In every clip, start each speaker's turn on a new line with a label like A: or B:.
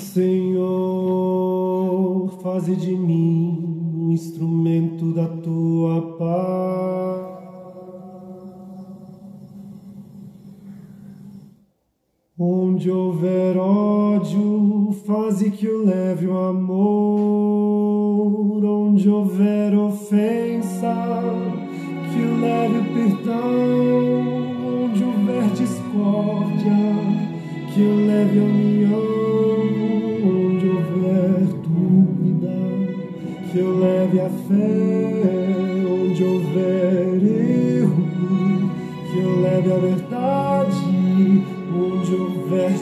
A: Senhor, faze de mim um instrumento da tua paz. Onde houver ódio, faze que eu leve o amor. Onde houver ofensa,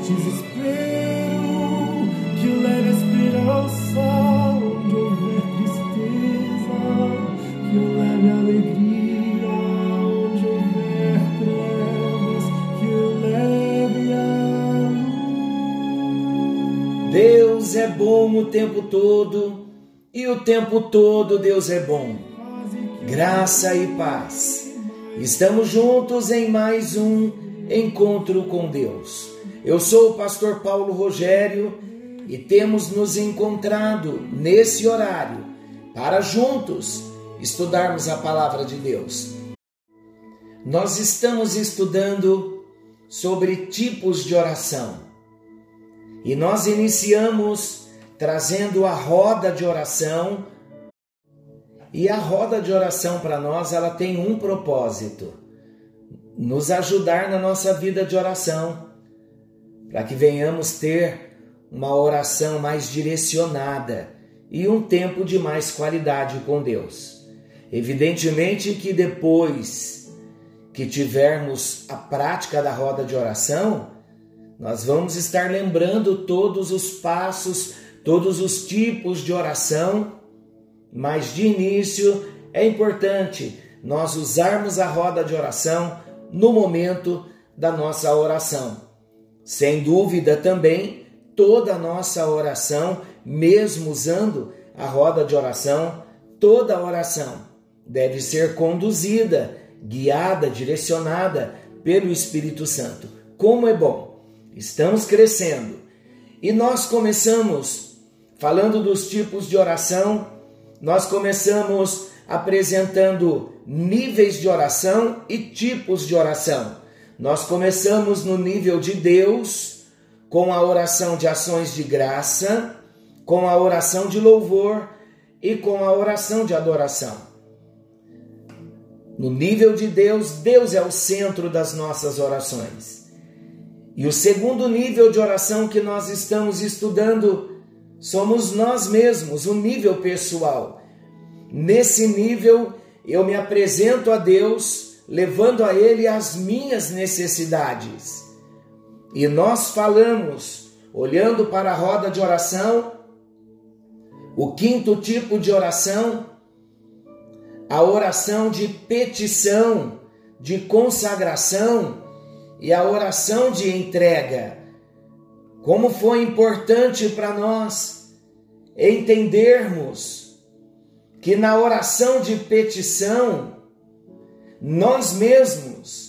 A: desespero, que leve a esperança, onde houver tristeza, que leve alegria, onde houver trevas, que leve a luz.
B: Deus é bom o tempo todo e o tempo todo Deus é bom. Graça e paz. Estamos juntos em mais um encontro com Deus. Eu sou o pastor Paulo Rogério e temos nos encontrado nesse horário para juntos estudarmos a palavra de Deus. Nós estamos estudando sobre tipos de oração e nós iniciamos trazendo a roda de oração. E a roda de oração para nós ela tem um propósito nos ajudar na nossa vida de oração, para que venhamos ter uma oração mais direcionada e um tempo de mais qualidade com Deus. Evidentemente que depois que tivermos a prática da roda de oração, nós vamos estar lembrando todos os passos, todos os tipos de oração, mas de início é importante nós usarmos a roda de oração no momento da nossa oração. Sem dúvida também, toda a nossa oração, mesmo usando a roda de oração, toda oração deve ser conduzida, guiada, direcionada pelo Espírito Santo. Como é bom! Estamos crescendo e nós começamos falando dos tipos de oração, nós começamos apresentando níveis de oração e tipos de oração. Nós começamos no nível de Deus, com a oração de ações de graça, com a oração de louvor e com a oração de adoração. No nível de Deus, Deus é o centro das nossas orações. E o segundo nível de oração que nós estamos estudando somos nós mesmos, o nível pessoal Nesse nível, eu me apresento a Deus, levando a Ele as minhas necessidades. E nós falamos, olhando para a roda de oração, o quinto tipo de oração, a oração de petição, de consagração e a oração de entrega. Como foi importante para nós entendermos que na oração de petição, nós mesmos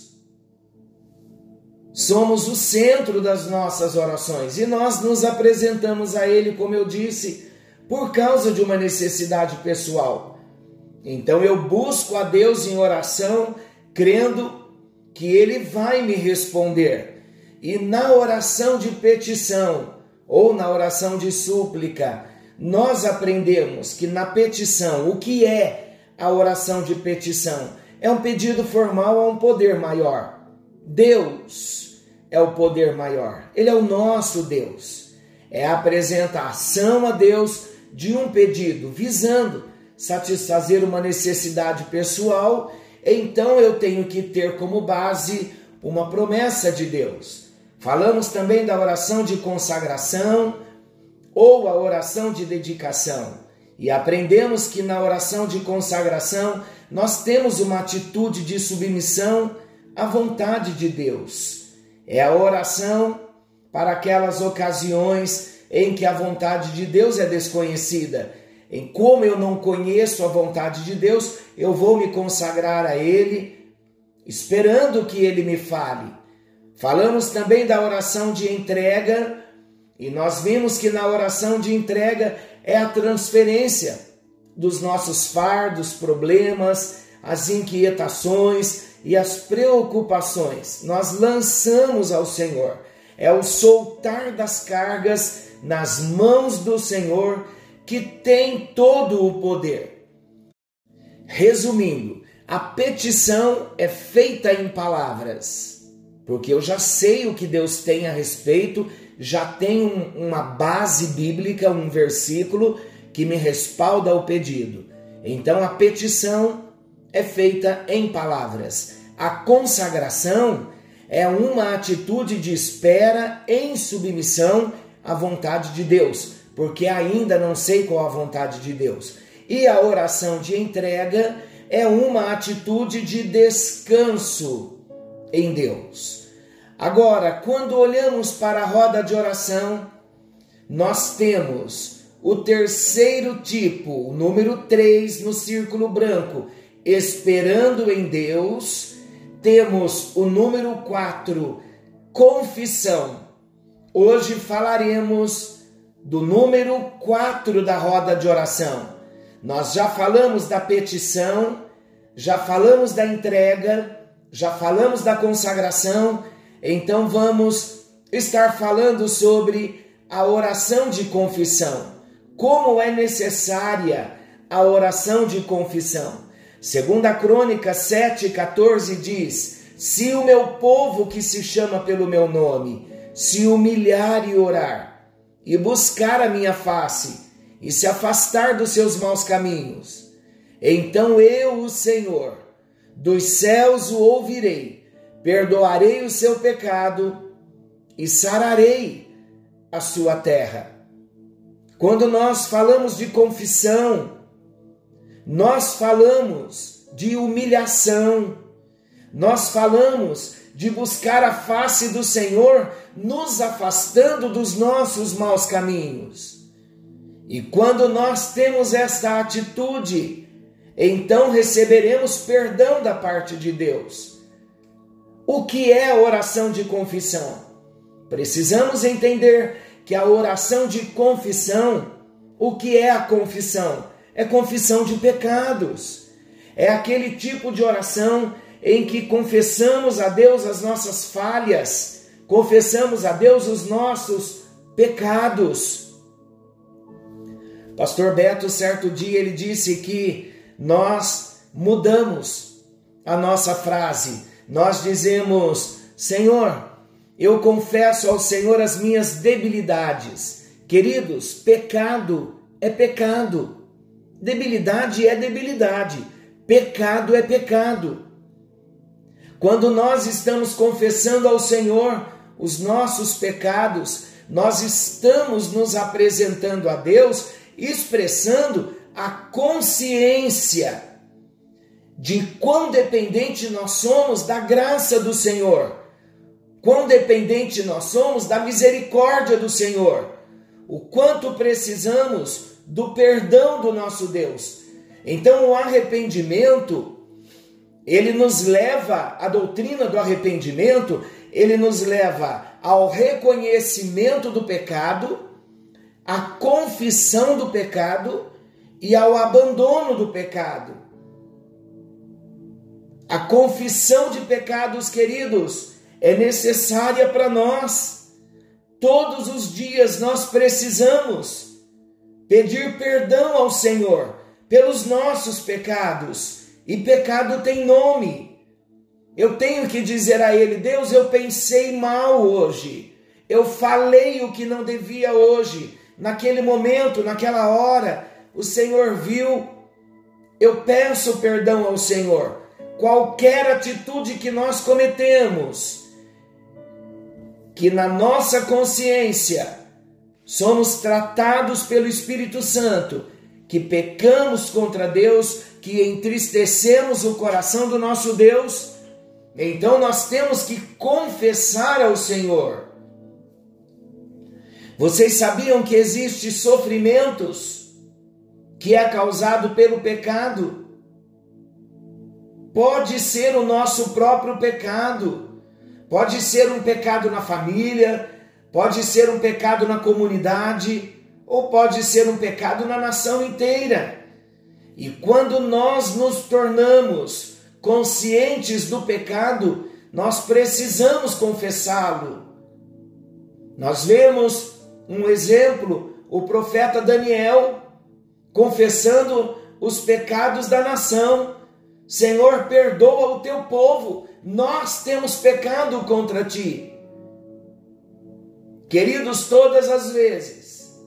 B: somos o centro das nossas orações e nós nos apresentamos a Ele, como eu disse, por causa de uma necessidade pessoal. Então eu busco a Deus em oração, crendo que Ele vai me responder. E na oração de petição ou na oração de súplica, nós aprendemos que na petição, o que é a oração de petição? É um pedido formal a um poder maior. Deus é o poder maior. Ele é o nosso Deus. É a apresentação a Deus de um pedido visando satisfazer uma necessidade pessoal. Então eu tenho que ter como base uma promessa de Deus. Falamos também da oração de consagração ou a oração de dedicação. E aprendemos que na oração de consagração nós temos uma atitude de submissão à vontade de Deus. É a oração para aquelas ocasiões em que a vontade de Deus é desconhecida. Em como eu não conheço a vontade de Deus, eu vou me consagrar a Ele, esperando que Ele me fale. Falamos também da oração de entrega E nós vimos que na oração de entrega é a transferência dos nossos fardos, problemas, as inquietações e as preocupações. Nós lançamos ao Senhor. É o soltar das cargas nas mãos do Senhor que tem todo o poder. Resumindo, a petição é feita em palavras, porque eu já sei o que Deus tem a respeito, já tem um, uma base bíblica, um versículo que me respalda o pedido. Então a petição é feita em palavras. A consagração é uma atitude de espera em submissão à vontade de Deus, porque ainda não sei qual a vontade de Deus. E a oração de entrega é uma atitude de descanso em Deus. Agora, quando olhamos para a roda de oração, nós temos o terceiro tipo, o número 3 no círculo branco, esperando em Deus. Temos o número 4, confissão. Hoje falaremos do número 4 da roda de oração. Nós já falamos da petição, já falamos da entrega, já falamos da consagração, então vamos estar falando sobre a oração de confissão. Como é necessária a oração de confissão? Segunda Crônica 7:14 diz: Se o meu povo que se chama pelo meu nome se humilhar e orar e buscar a minha face e se afastar dos seus maus caminhos, então eu, o Senhor, dos céus o ouvirei, perdoarei o seu pecado e sararei a sua terra. Quando nós falamos de confissão, nós falamos de humilhação, nós falamos de buscar a face do Senhor, nos afastando dos nossos maus caminhos. E quando nós temos esta atitude, então receberemos perdão da parte de Deus. O que é oração de confissão? Precisamos entender que a oração de confissão, o que é a confissão? é confissão de pecados. É aquele tipo de oração em que confessamos a Deus as nossas falhas, confessamos a Deus os nossos pecados. Pastor Beto, certo dia, ele disse que nós mudamos a nossa frase. Nós dizemos: Senhor, eu confesso ao Senhor as minhas debilidades. Queridos, pecado é pecado. Debilidade é debilidade, pecado é pecado. Quando nós estamos confessando ao Senhor os nossos pecados, nós estamos nos apresentando a Deus, expressando a consciência de quão dependente nós somos da graça do Senhor, quão dependente nós somos da misericórdia do Senhor, o quanto precisamos do perdão do nosso Deus. Então o arrependimento, ele nos leva, a doutrina do arrependimento, ele nos leva ao reconhecimento do pecado, à confissão do pecado e ao abandono do pecado. A confissão de pecados, queridos, é necessária para nós. Todos os dias nós precisamos pedir perdão ao Senhor pelos nossos pecados. E pecado tem nome. Eu tenho que dizer a Ele: Deus, eu pensei mal hoje. Eu falei o que não devia hoje. Naquele momento, naquela hora, o Senhor viu. Eu peço perdão ao Senhor. Qualquer atitude que nós cometemos, que na nossa consciência somos tratados pelo Espírito Santo, que pecamos contra Deus, que entristecemos o coração do nosso Deus, então nós temos que confessar ao Senhor. Vocês sabiam que existe sofrimentos que é causado pelo pecado? Pode ser o nosso próprio pecado, pode ser um pecado na família, pode ser um pecado na comunidade ou pode ser um pecado na nação inteira. E quando nós nos tornamos conscientes do pecado, nós precisamos confessá-lo. Nós vemos um exemplo, o profeta Daniel confessando os pecados da nação. Senhor, perdoa o teu povo, nós temos pecado contra ti. Queridos, todas as vezes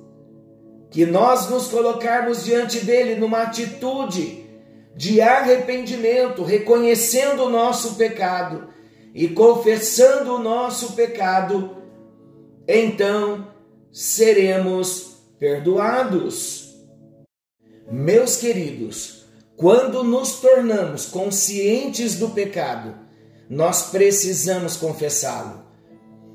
B: que nós nos colocarmos diante dele numa atitude de arrependimento, reconhecendo o nosso pecado e confessando o nosso pecado, então seremos perdoados. Meus queridos, quando nos tornamos conscientes do pecado, nós precisamos confessá-lo.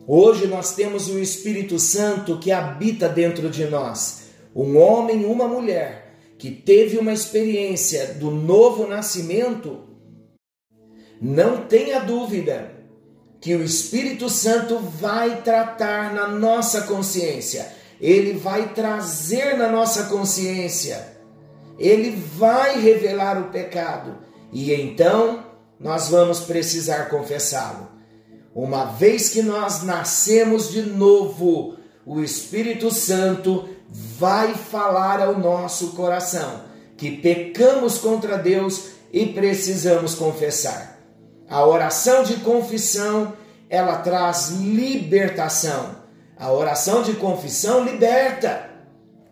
B: Hoje nós temos o Espírito Santo que habita dentro de nós, um homem e uma mulher que teve uma experiência do novo nascimento. Não tenha dúvida que o Espírito Santo vai tratar na nossa consciência, ele vai trazer na nossa consciência, ele vai revelar o pecado e então nós vamos precisar confessá-lo. Uma vez que nós nascemos de novo, o Espírito Santo vai falar ao nosso coração que pecamos contra Deus e precisamos confessar. A oração de confissão, ela traz libertação. A oração de confissão liberta.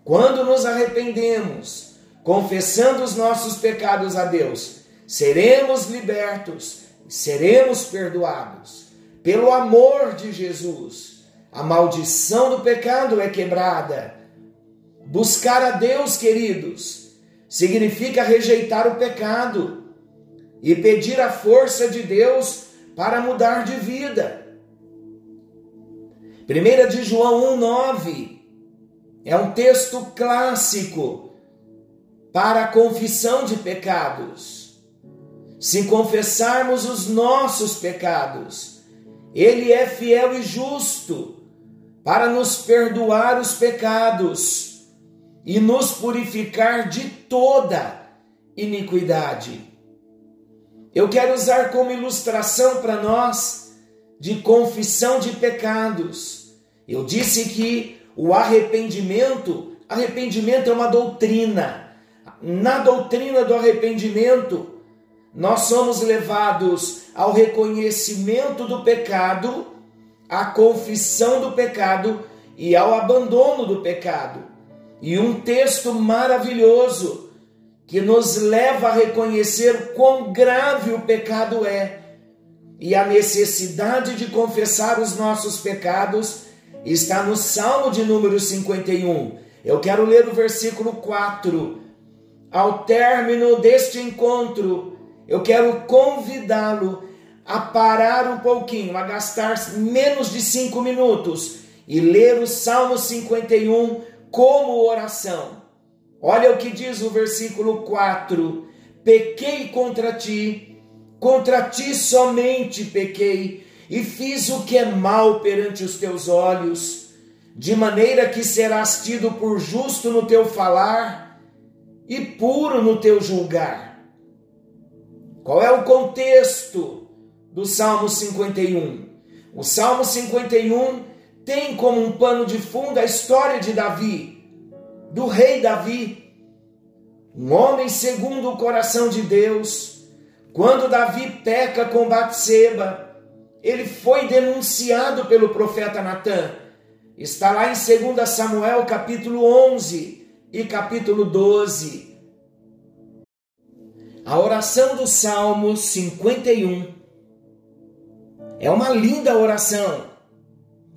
B: Quando nos arrependemos, confessando os nossos pecados a Deus, seremos libertos, seremos perdoados. Pelo amor de Jesus, a maldição do pecado é quebrada. Buscar a Deus, queridos, significa rejeitar o pecado e pedir a força de Deus para mudar de vida. 1 de João 1,9 é um texto clássico para a confissão de pecados. Se confessarmos os nossos pecados, Ele é fiel e justo para nos perdoar os pecados e nos purificar de toda iniquidade. Eu quero usar como ilustração para nós de confissão de pecados. Eu disse que o arrependimento, arrependimento é uma doutrina. Na doutrina do arrependimento, nós somos levados ao reconhecimento do pecado, à confissão do pecado e ao abandono do pecado. E um texto maravilhoso que nos leva a reconhecer quão grave o pecado é e a necessidade de confessar os nossos pecados está no Salmo de número 51. Eu quero ler o versículo 4. Ao término deste encontro, eu quero convidá-lo a parar um pouquinho, a gastar menos de cinco minutos e ler o Salmo 51 como oração. Olha o que diz o versículo 4: Pequei contra ti, contra ti somente pequei, e fiz o que é mal perante os teus olhos, de maneira que serás tido por justo no teu falar e puro no teu julgar. Qual é o contexto do Salmo 51? O Salmo 51 tem como um pano de fundo a história de Davi do rei Davi, um homem segundo o coração de Deus. Quando Davi peca com Batseba, ele foi denunciado pelo profeta Natã. Está lá em 2 Samuel capítulo 11 e capítulo 12. A oração do Salmo 51 é uma linda oração,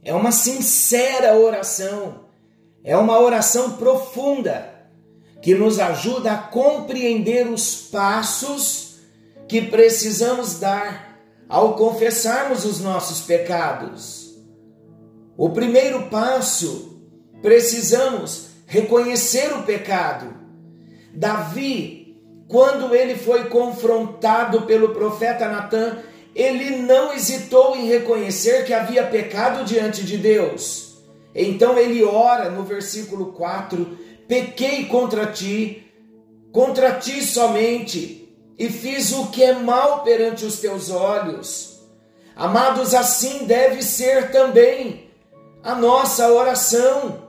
B: é uma sincera oração é uma oração profunda que nos ajuda a compreender os passos que precisamos dar ao confessarmos os nossos pecados. O primeiro passo, precisamos reconhecer o pecado. Davi, quando ele foi confrontado pelo profeta Natan, ele não hesitou em reconhecer que havia pecado diante de Deus. Então ele ora no versículo 4: Pequei contra ti, contra ti somente, e fiz o que é mal perante os teus olhos. Amados, assim deve ser também a nossa oração.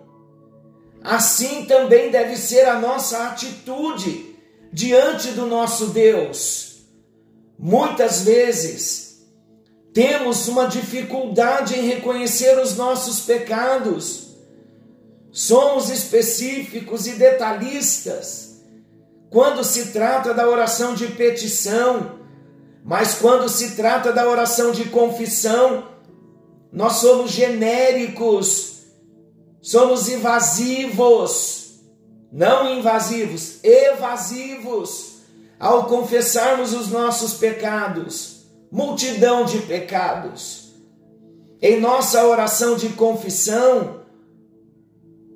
B: Assim também deve ser a nossa atitude diante do nosso Deus. Muitas vezes temos uma dificuldade em reconhecer os nossos pecados. Somos específicos e detalhistas quando se trata da oração de petição, mas quando se trata da oração de confissão, nós somos genéricos, somos invasivos, não invasivos, evasivos, ao confessarmos os nossos pecados, multidão de pecados. Em nossa oração de confissão,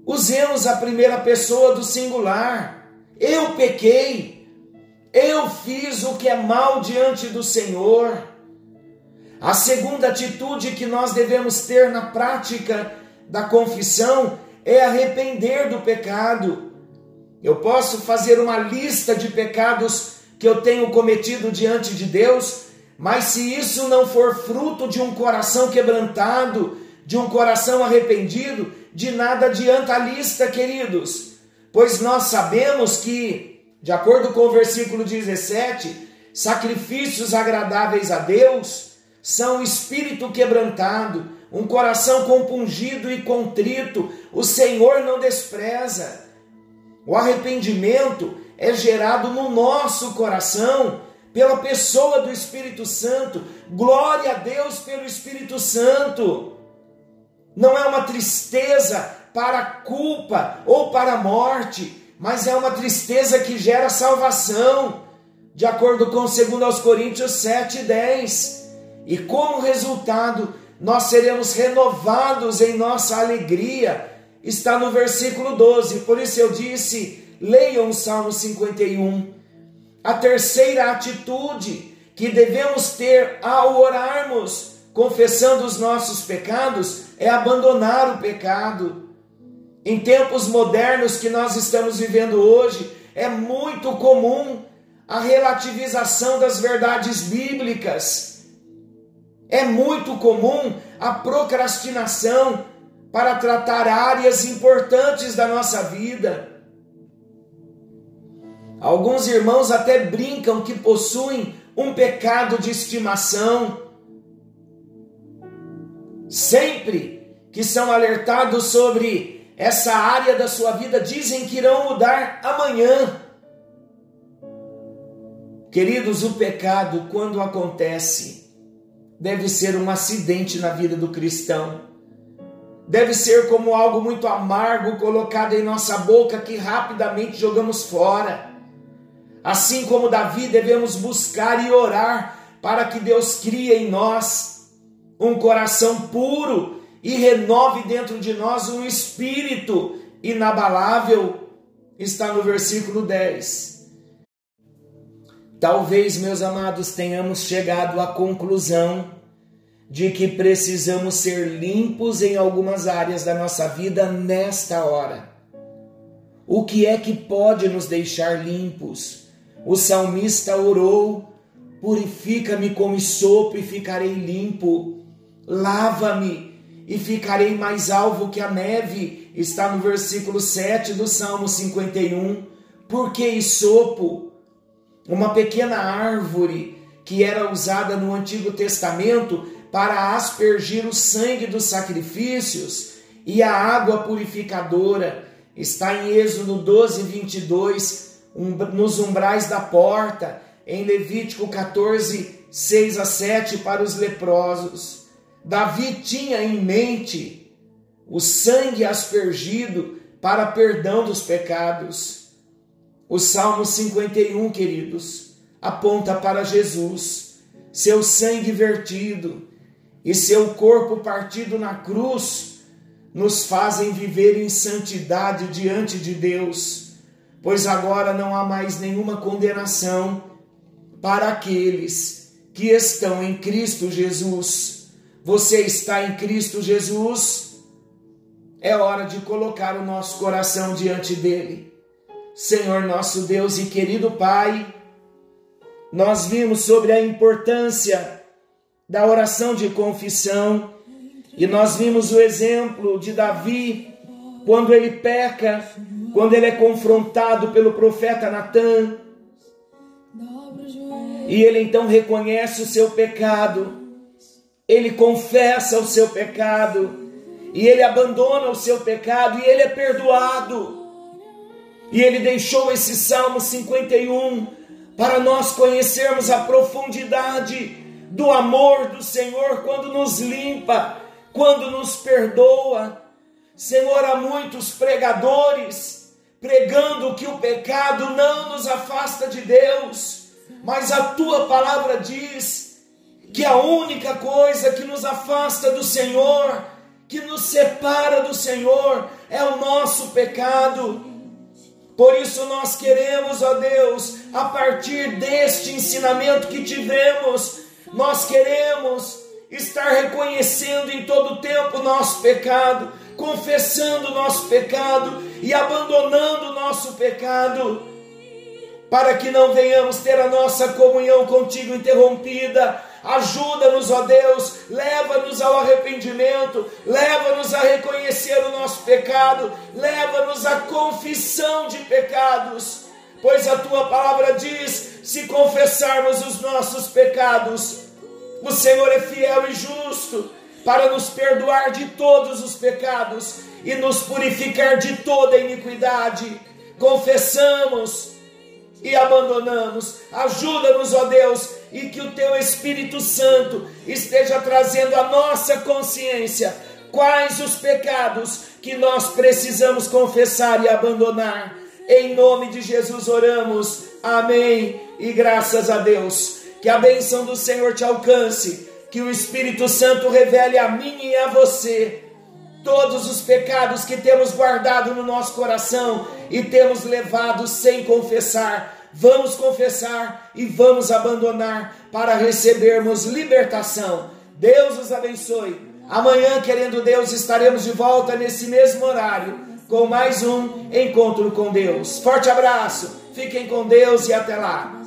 B: usemos a primeira pessoa do singular. Eu pequei, eu fiz o que é mal diante do Senhor. A segunda atitude que nós devemos ter na prática da confissão é arrepender do pecado. Eu posso fazer uma lista de pecados que eu tenho cometido diante de Deus, mas se isso não for fruto de um coração quebrantado, de um coração arrependido, de nada adianta a lista, queridos, pois nós sabemos que, de acordo com o versículo 17, sacrifícios agradáveis a Deus são espírito quebrantado, um coração compungido e contrito, o Senhor não despreza. O arrependimento é gerado no nosso coração pela pessoa do Espírito Santo. Glória a Deus pelo Espírito Santo. Não é uma tristeza para a culpa ou para a morte, mas é uma tristeza que gera salvação, de acordo com 2 Coríntios 7, 10. E como resultado, nós seremos renovados em nossa alegria. Está no versículo 12. Por isso eu disse: leiam o Salmo 51. A terceira atitude que devemos ter ao orarmos, confessando os nossos pecados, é abandonar o pecado. Em tempos modernos que nós estamos vivendo hoje, é muito comum a relativização das verdades bíblicas é muito comum a procrastinação para tratar áreas importantes da nossa vida. Alguns irmãos até brincam que possuem um pecado de estimação. Sempre que são alertados sobre essa área da sua vida, dizem que irão mudar amanhã. Queridos, o pecado, quando acontece, deve ser um acidente na vida do cristão. Deve ser como algo muito amargo colocado em nossa boca que rapidamente jogamos fora. Assim como Davi, devemos buscar e orar para que Deus crie em nós um coração puro e renove dentro de nós um espírito inabalável. Está no versículo 10. Talvez, meus amados, tenhamos chegado à conclusão de que precisamos ser limpos em algumas áreas da nossa vida nesta hora. O que é que pode nos deixar limpos? O salmista orou: Purifica-me com sopo e ficarei limpo. Lava-me e ficarei mais alvo que a neve. Está no versículo 7 do Salmo 51. Por que isopo? Uma pequena árvore que era usada no Antigo Testamento para aspergir o sangue dos sacrifícios e a água purificadora. Está em Êxodo 12, 22, um, nos umbrais da porta, em Levítico 14, 6 a 7, para os leprosos. Davi tinha em mente o sangue aspergido para perdão dos pecados. O Salmo 51, queridos, aponta para Jesus, seu sangue vertido, e seu corpo partido na cruz nos fazem viver em santidade diante de Deus, pois agora não há mais nenhuma condenação para aqueles que estão em Cristo Jesus. Você está em Cristo Jesus? é hora de colocar o nosso coração diante dele. Senhor nosso Deus e querido Pai, nós vimos sobre a importância da oração de confissão e nós vimos o exemplo de Davi quando ele peca, quando ele é confrontado pelo profeta Natan. E ele então reconhece o seu pecado, ele confessa o seu pecado, e ele abandona o seu pecado, e ele é perdoado. E ele deixou esse Salmo 51 para nós conhecermos a profundidade do amor do Senhor quando nos limpa, quando nos perdoa. Senhor, há muitos pregadores pregando que o pecado não nos afasta de Deus, mas a tua palavra diz que a única coisa que nos afasta do Senhor, que nos separa do Senhor, é o nosso pecado. Por isso nós queremos, ó Deus, a partir deste ensinamento que tivemos, nós queremos estar reconhecendo em todo tempo o nosso pecado, confessando o nosso pecado e abandonando o nosso pecado, para que não venhamos ter a nossa comunhão contigo interrompida. Ajuda-nos, ó Deus, leva-nos ao arrependimento, leva-nos a reconhecer o nosso pecado, leva-nos à confissão de pecados, pois a tua palavra diz: se confessarmos os nossos pecados, o Senhor é fiel e justo para nos perdoar de todos os pecados e nos purificar de toda iniquidade. Confessamos e abandonamos. Ajuda-nos, ó Deus, e que o teu Espírito Santo esteja trazendo à nossa consciência quais os pecados que nós precisamos confessar e abandonar. Em nome de Jesus oramos. Amém. E graças a Deus. Que a bênção do Senhor te alcance, que o Espírito Santo revele a mim e a você todos os pecados que temos guardado no nosso coração e temos levado sem confessar. Vamos confessar e vamos abandonar para recebermos libertação. Deus os abençoe. Amanhã, querendo Deus, estaremos de volta nesse mesmo horário com mais um encontro com Deus. Forte abraço, fiquem com Deus e até lá.